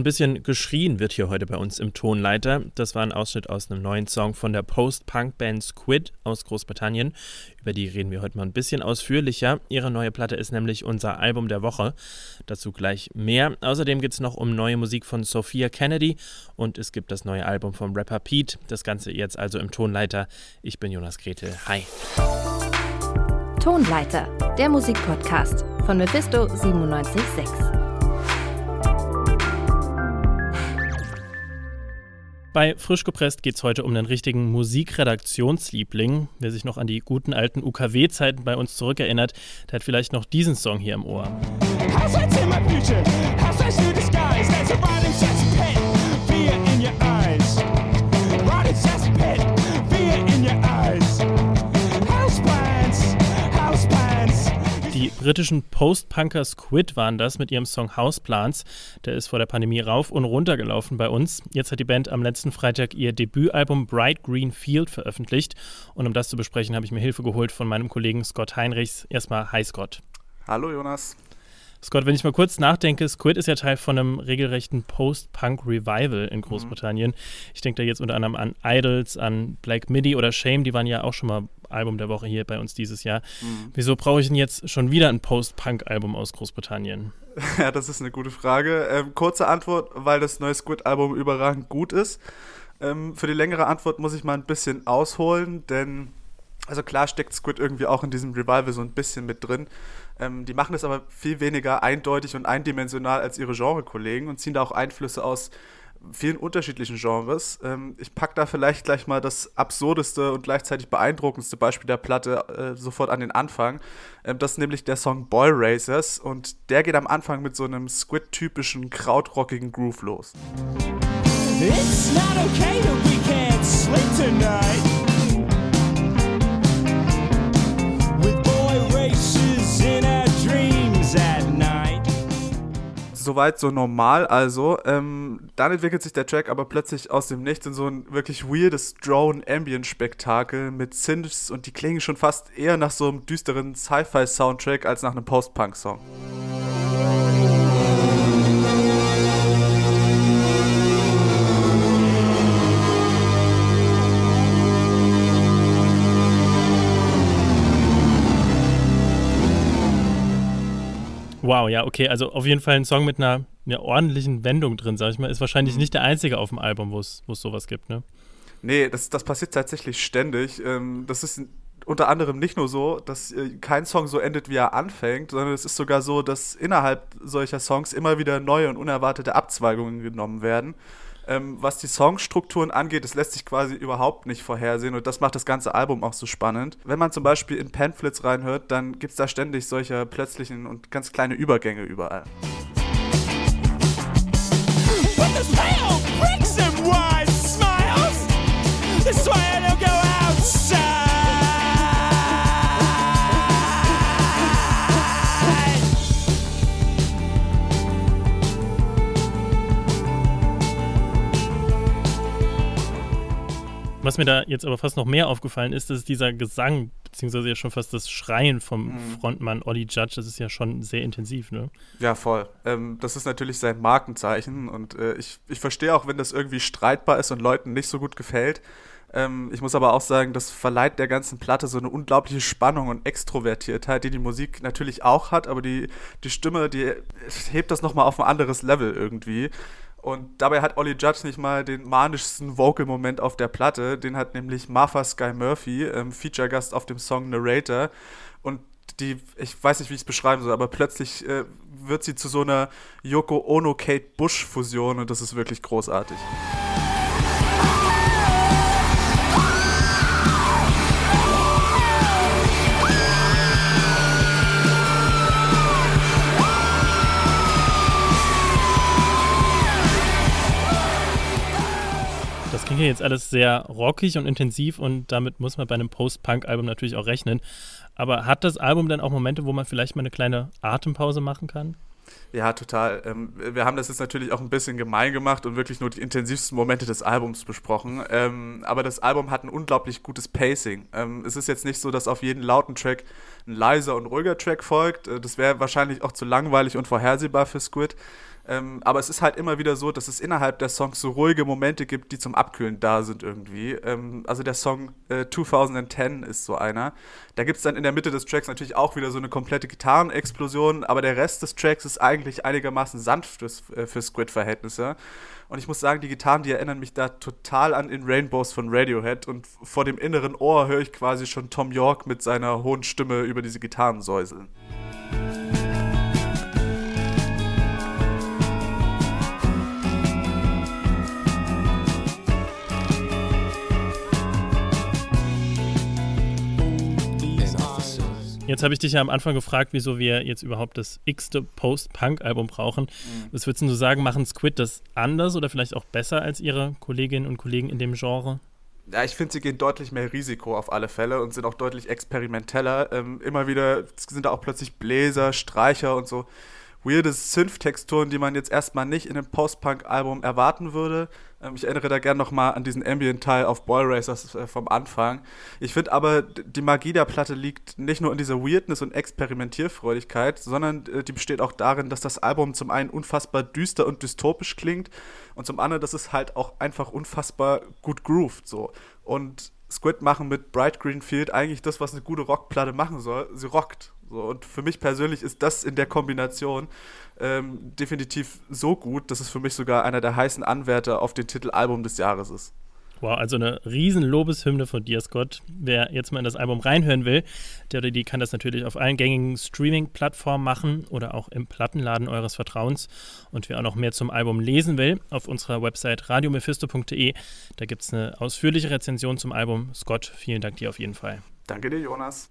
Ein bisschen geschrien wird hier heute bei uns im Tonleiter. Das war ein Ausschnitt aus einem neuen Song von der Post-Punk-Band Squid aus Großbritannien. Über die reden wir heute mal ein bisschen ausführlicher. Ihre neue Platte ist nämlich unser Album der Woche. Dazu gleich mehr. Außerdem geht es noch um neue Musik von Sophia Kennedy und es gibt das neue Album vom Rapper Pete. Das Ganze jetzt also im Tonleiter. Ich bin Jonas Gretel. Hi. Tonleiter, der Musikpodcast von Mephisto 976. Bei Frisch gepresst geht es heute um den richtigen Musikredaktionsliebling. Wer sich noch an die guten alten UKW-Zeiten bei uns zurückerinnert, der hat vielleicht noch diesen Song hier im Ohr. Britischen Post-Punker Squid waren das mit ihrem Song Houseplants. Der ist vor der Pandemie rauf und runter gelaufen bei uns. Jetzt hat die Band am letzten Freitag ihr Debütalbum Bright Green Field veröffentlicht. Und um das zu besprechen, habe ich mir Hilfe geholt von meinem Kollegen Scott Heinrichs. Erstmal Hi Scott. Hallo Jonas. Scott, wenn ich mal kurz nachdenke, Squid ist ja Teil von einem regelrechten Post-Punk-Revival in Großbritannien. Mhm. Ich denke da jetzt unter anderem an Idols, an Black Midi oder Shame, die waren ja auch schon mal Album der Woche hier bei uns dieses Jahr. Mhm. Wieso brauche ich denn jetzt schon wieder ein Post-Punk-Album aus Großbritannien? Ja, das ist eine gute Frage. Ähm, kurze Antwort, weil das neue Squid-Album überragend gut ist. Ähm, für die längere Antwort muss ich mal ein bisschen ausholen, denn also klar steckt Squid irgendwie auch in diesem Revival so ein bisschen mit drin. Ähm, die machen das aber viel weniger eindeutig und eindimensional als ihre Genre-Kollegen und ziehen da auch Einflüsse aus vielen unterschiedlichen Genres. Ähm, ich packe da vielleicht gleich mal das absurdeste und gleichzeitig beeindruckendste Beispiel der Platte äh, sofort an den Anfang. Ähm, das ist nämlich der Song Boy Racers und der geht am Anfang mit so einem Squid-typischen krautrockigen Groove los. It's not okay that we can't sleep tonight. Soweit so normal also. Ähm, dann entwickelt sich der Track aber plötzlich aus dem Nichts in so ein wirklich weirdes Drone-Ambient-Spektakel mit Synths und die klingen schon fast eher nach so einem düsteren Sci-Fi-Soundtrack als nach einem Post-Punk-Song. Wow, ja, okay. Also auf jeden Fall ein Song mit einer, einer ordentlichen Wendung drin, sag ich mal. Ist wahrscheinlich mhm. nicht der einzige auf dem Album, wo es sowas gibt, ne? Nee, das, das passiert tatsächlich ständig. Ähm, das ist unter anderem nicht nur so, dass äh, kein Song so endet, wie er anfängt, sondern es ist sogar so, dass innerhalb solcher Songs immer wieder neue und unerwartete Abzweigungen genommen werden. Ähm, was die Songstrukturen angeht, das lässt sich quasi überhaupt nicht vorhersehen und das macht das ganze Album auch so spannend. Wenn man zum Beispiel in Pamphlets reinhört, dann gibt es da ständig solche plötzlichen und ganz kleine Übergänge überall. What the hell? Was mir da jetzt aber fast noch mehr aufgefallen ist, ist dieser Gesang, beziehungsweise ja schon fast das Schreien vom mhm. Frontmann Olli Judge, das ist ja schon sehr intensiv, ne? Ja, voll. Ähm, das ist natürlich sein Markenzeichen und äh, ich, ich verstehe auch, wenn das irgendwie streitbar ist und Leuten nicht so gut gefällt. Ähm, ich muss aber auch sagen, das verleiht der ganzen Platte so eine unglaubliche Spannung und Extrovertiertheit, die die Musik natürlich auch hat, aber die, die Stimme, die hebt das nochmal auf ein anderes Level irgendwie. Und dabei hat Ollie Judge nicht mal den manischsten Vocal-Moment auf der Platte. Den hat nämlich Martha Sky Murphy, ähm, Feature-Gast auf dem Song Narrator. Und die, ich weiß nicht, wie ich es beschreiben soll, aber plötzlich äh, wird sie zu so einer Yoko Ono-Kate Bush-Fusion und das ist wirklich großartig. Hier jetzt alles sehr rockig und intensiv und damit muss man bei einem Post-Punk-Album natürlich auch rechnen. Aber hat das Album dann auch Momente, wo man vielleicht mal eine kleine Atempause machen kann? Ja, total. Ähm, wir haben das jetzt natürlich auch ein bisschen gemein gemacht und wirklich nur die intensivsten Momente des Albums besprochen. Ähm, aber das Album hat ein unglaublich gutes Pacing. Ähm, es ist jetzt nicht so, dass auf jeden lauten Track ein leiser und ruhiger Track folgt. Äh, das wäre wahrscheinlich auch zu langweilig und vorhersehbar für Squid. Ähm, aber es ist halt immer wieder so, dass es innerhalb der Songs so ruhige Momente gibt, die zum Abkühlen da sind irgendwie. Ähm, also der Song äh, 2010 ist so einer. Da gibt es dann in der Mitte des Tracks natürlich auch wieder so eine komplette Gitarrenexplosion, aber der Rest des Tracks ist eigentlich einigermaßen sanft fürs, äh, für Squid-Verhältnisse. Und ich muss sagen, die Gitarren, die erinnern mich da total an In Rainbows von Radiohead. Und vor dem inneren Ohr höre ich quasi schon Tom York mit seiner hohen Stimme über diese Gitarren säuseln. Jetzt habe ich dich ja am Anfang gefragt, wieso wir jetzt überhaupt das x-te Post-Punk-Album brauchen. Mhm. Was würdest du sagen, machen Squid das anders oder vielleicht auch besser als ihre Kolleginnen und Kollegen in dem Genre? Ja, ich finde, sie gehen deutlich mehr Risiko auf alle Fälle und sind auch deutlich experimenteller. Ähm, immer wieder sind da auch plötzlich Bläser, Streicher und so weirde Synth-Texturen, die man jetzt erstmal nicht in einem Post-Punk-Album erwarten würde. Ähm, ich erinnere da gerne nochmal an diesen Ambient-Teil auf Boy Racers äh, vom Anfang. Ich finde aber, die Magie der Platte liegt nicht nur in dieser Weirdness und Experimentierfreudigkeit, sondern äh, die besteht auch darin, dass das Album zum einen unfassbar düster und dystopisch klingt und zum anderen, dass es halt auch einfach unfassbar gut grooved so. Und Squid machen mit Bright Green Field eigentlich das, was eine gute Rockplatte machen soll. Sie rockt. So, und für mich persönlich ist das in der Kombination ähm, definitiv so gut, dass es für mich sogar einer der heißen Anwärter auf den Titel Album des Jahres ist. Wow, also eine riesen Lobeshymne von dir, Scott. Wer jetzt mal in das Album reinhören will, der oder die kann das natürlich auf allen gängigen Streaming-Plattformen machen oder auch im Plattenladen eures Vertrauens. Und wer auch noch mehr zum Album lesen will, auf unserer Website radiomephisto.de, da gibt es eine ausführliche Rezension zum Album. Scott, vielen Dank dir auf jeden Fall. Danke dir, Jonas.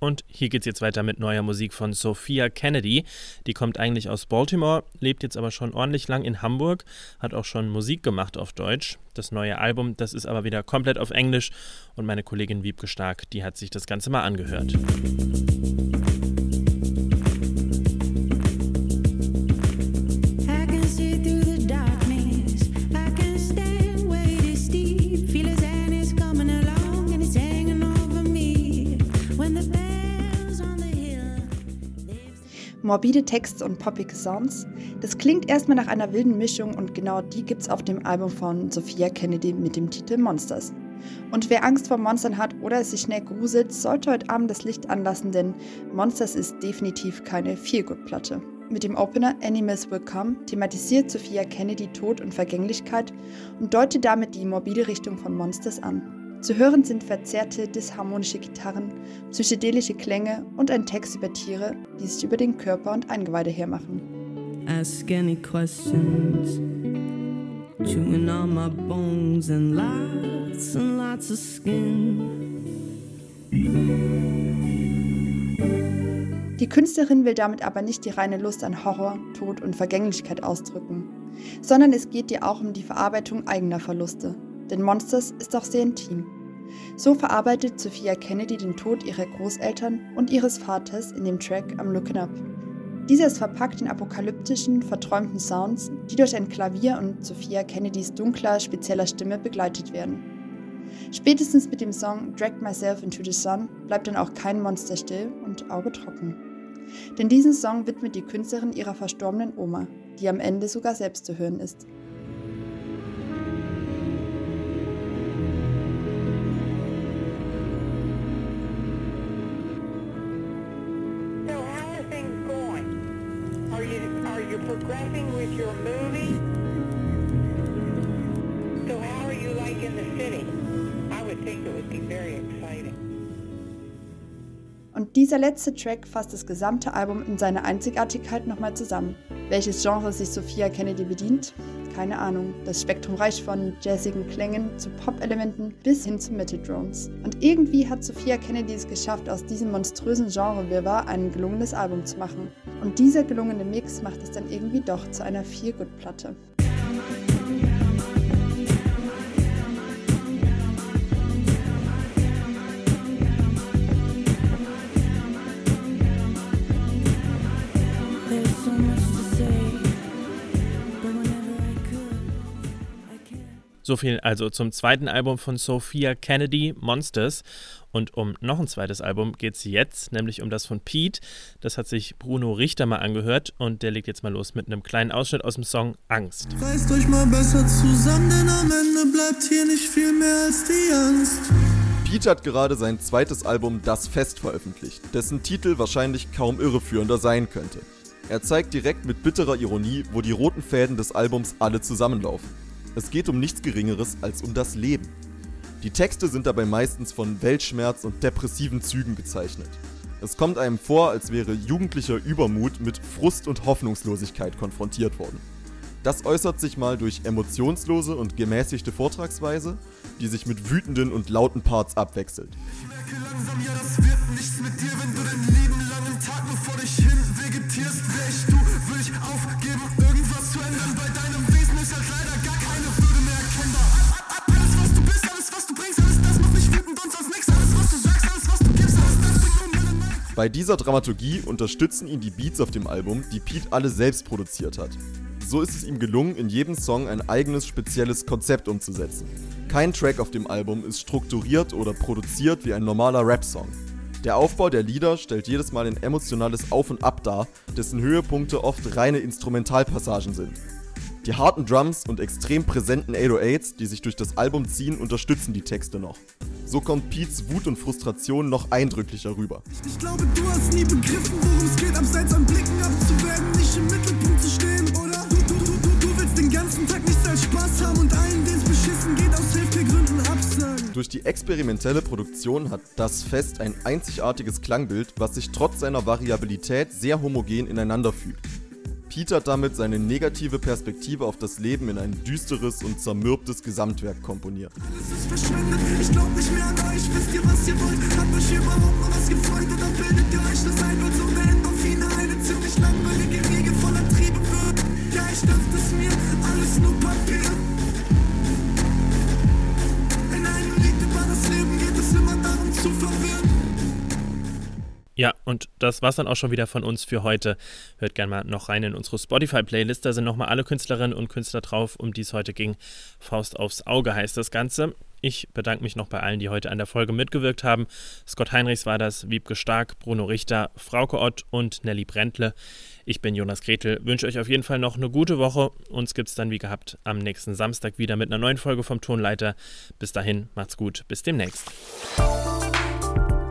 Und hier geht's jetzt weiter mit neuer Musik von Sophia Kennedy. Die kommt eigentlich aus Baltimore, lebt jetzt aber schon ordentlich lang in Hamburg, hat auch schon Musik gemacht auf Deutsch. Das neue Album, das ist aber wieder komplett auf Englisch und meine Kollegin Wiebke Stark, die hat sich das Ganze mal angehört. Morbide Texte und poppige Sounds. Das klingt erstmal nach einer wilden Mischung und genau die gibt's auf dem Album von Sophia Kennedy mit dem Titel Monsters. Und wer Angst vor Monstern hat oder sich schnell gruselt, sollte heute Abend das Licht anlassen, denn Monsters ist definitiv keine Feelgood-Platte. Mit dem Opener Animals Will Come thematisiert Sophia Kennedy Tod und Vergänglichkeit und deutet damit die morbide Richtung von Monsters an. Zu hören sind verzerrte, disharmonische Gitarren, psychedelische Klänge und ein Text über Tiere, die sich über den Körper und Eingeweide hermachen. Ask any questions, chewing on my bones and lots and lots of skin. Die Künstlerin will damit aber nicht die reine Lust an Horror, Tod und Vergänglichkeit ausdrücken, sondern es geht ihr auch um die Verarbeitung eigener Verluste, denn Monsters ist auch sehr intim. So verarbeitet Sophia Kennedy den Tod ihrer Großeltern und ihres Vaters in dem Track Am Lookin' Up. Dieser ist verpackt in apokalyptischen, verträumten Sounds, die durch ein Klavier und Sophia Kennedys dunkler, spezieller Stimme begleitet werden. Spätestens mit dem Song Drag Myself into the Sun bleibt dann auch kein Monster still und Auge trocken. Denn diesen Song widmet die Künstlerin ihrer verstorbenen Oma, die am Ende sogar selbst zu hören ist. Und dieser letzte Track fasst das gesamte Album in seiner Einzigartigkeit nochmal zusammen. Welches Genre sich Sophia Kennedy bedient? Keine Ahnung. Das Spektrum reicht von jazzigen Klängen zu Pop-Elementen bis hin zu Metal-Drones. Und irgendwie hat Sophia Kennedy es geschafft, aus diesem monströsen Genre-Wirrwarr ein gelungenes Album zu machen. Und dieser gelungene Mix macht es dann irgendwie doch zu einer Feel-Good-Platte. So viel also zum zweiten Album von Sophia Kennedy, Monsters. Und um noch ein zweites Album geht es jetzt, nämlich um das von Pete. Das hat sich Bruno Richter mal angehört und der legt jetzt mal los mit einem kleinen Ausschnitt aus dem Song Angst. Reißt euch mal besser zusammen, denn am Ende bleibt hier nicht viel mehr als die Angst. Pete hat gerade sein zweites Album Das Fest veröffentlicht, dessen Titel wahrscheinlich kaum irreführender sein könnte. Er zeigt direkt mit bitterer Ironie, wo die roten Fäden des Albums alle zusammenlaufen. Es geht um nichts Geringeres als um das Leben. Die Texte sind dabei meistens von Weltschmerz und depressiven Zügen gezeichnet. Es kommt einem vor, als wäre jugendlicher Übermut mit Frust und Hoffnungslosigkeit konfrontiert worden. Das äußert sich mal durch emotionslose und gemäßigte Vortragsweise, die sich mit wütenden und lauten Parts abwechselt. Ich merke langsam, ja, das wird nichts mit dir, wenn du dein Leben lang Tag nur vor dich hin vegetierst. Wär ich du, würde ich aufgeben, irgendwas zu ändern. Bei deinem Wesen ist halt leider Bei dieser Dramaturgie unterstützen ihn die Beats auf dem Album, die Pete alle selbst produziert hat. So ist es ihm gelungen, in jedem Song ein eigenes spezielles Konzept umzusetzen. Kein Track auf dem Album ist strukturiert oder produziert wie ein normaler Rap-Song. Der Aufbau der Lieder stellt jedes Mal ein emotionales Auf und Ab dar, dessen Höhepunkte oft reine Instrumentalpassagen sind. Die harten Drums und extrem präsenten 808s, die sich durch das Album ziehen, unterstützen die Texte noch. So kommt Pete's Wut und Frustration noch eindrücklicher rüber. Ich glaube, du hast nie begriffen, worum es geht, abseits an Blicken abzuwerden, nicht im Mittelpunkt zu stehen, oder? ganzen Tag nichts als Spaß haben und allen, denen es beschissen geht, aus Hilfegründen absagen. Durch die experimentelle Produktion hat das Fest ein einzigartiges Klangbild, was sich trotz seiner Variabilität sehr homogen ineinander fügt. Peter damit seine negative Perspektive auf das Leben in ein düsteres und zermürbtes Gesamtwerk komponiert. Alles ist verschwendet, ich glaub nicht mehr an und das war's dann auch schon wieder von uns für heute. Hört gerne mal noch rein in unsere Spotify-Playlist. Da sind nochmal alle Künstlerinnen und Künstler drauf, um die es heute ging. Faust aufs Auge heißt das Ganze. Ich bedanke mich noch bei allen, die heute an der Folge mitgewirkt haben. Scott Heinrichs war das, Wiebke Stark, Bruno Richter, Frauke Ott und Nelly Brentle. Ich bin Jonas Gretel, wünsche euch auf jeden Fall noch eine gute Woche. Uns gibt es dann wie gehabt am nächsten Samstag wieder mit einer neuen Folge vom Tonleiter. Bis dahin, macht's gut, bis demnächst.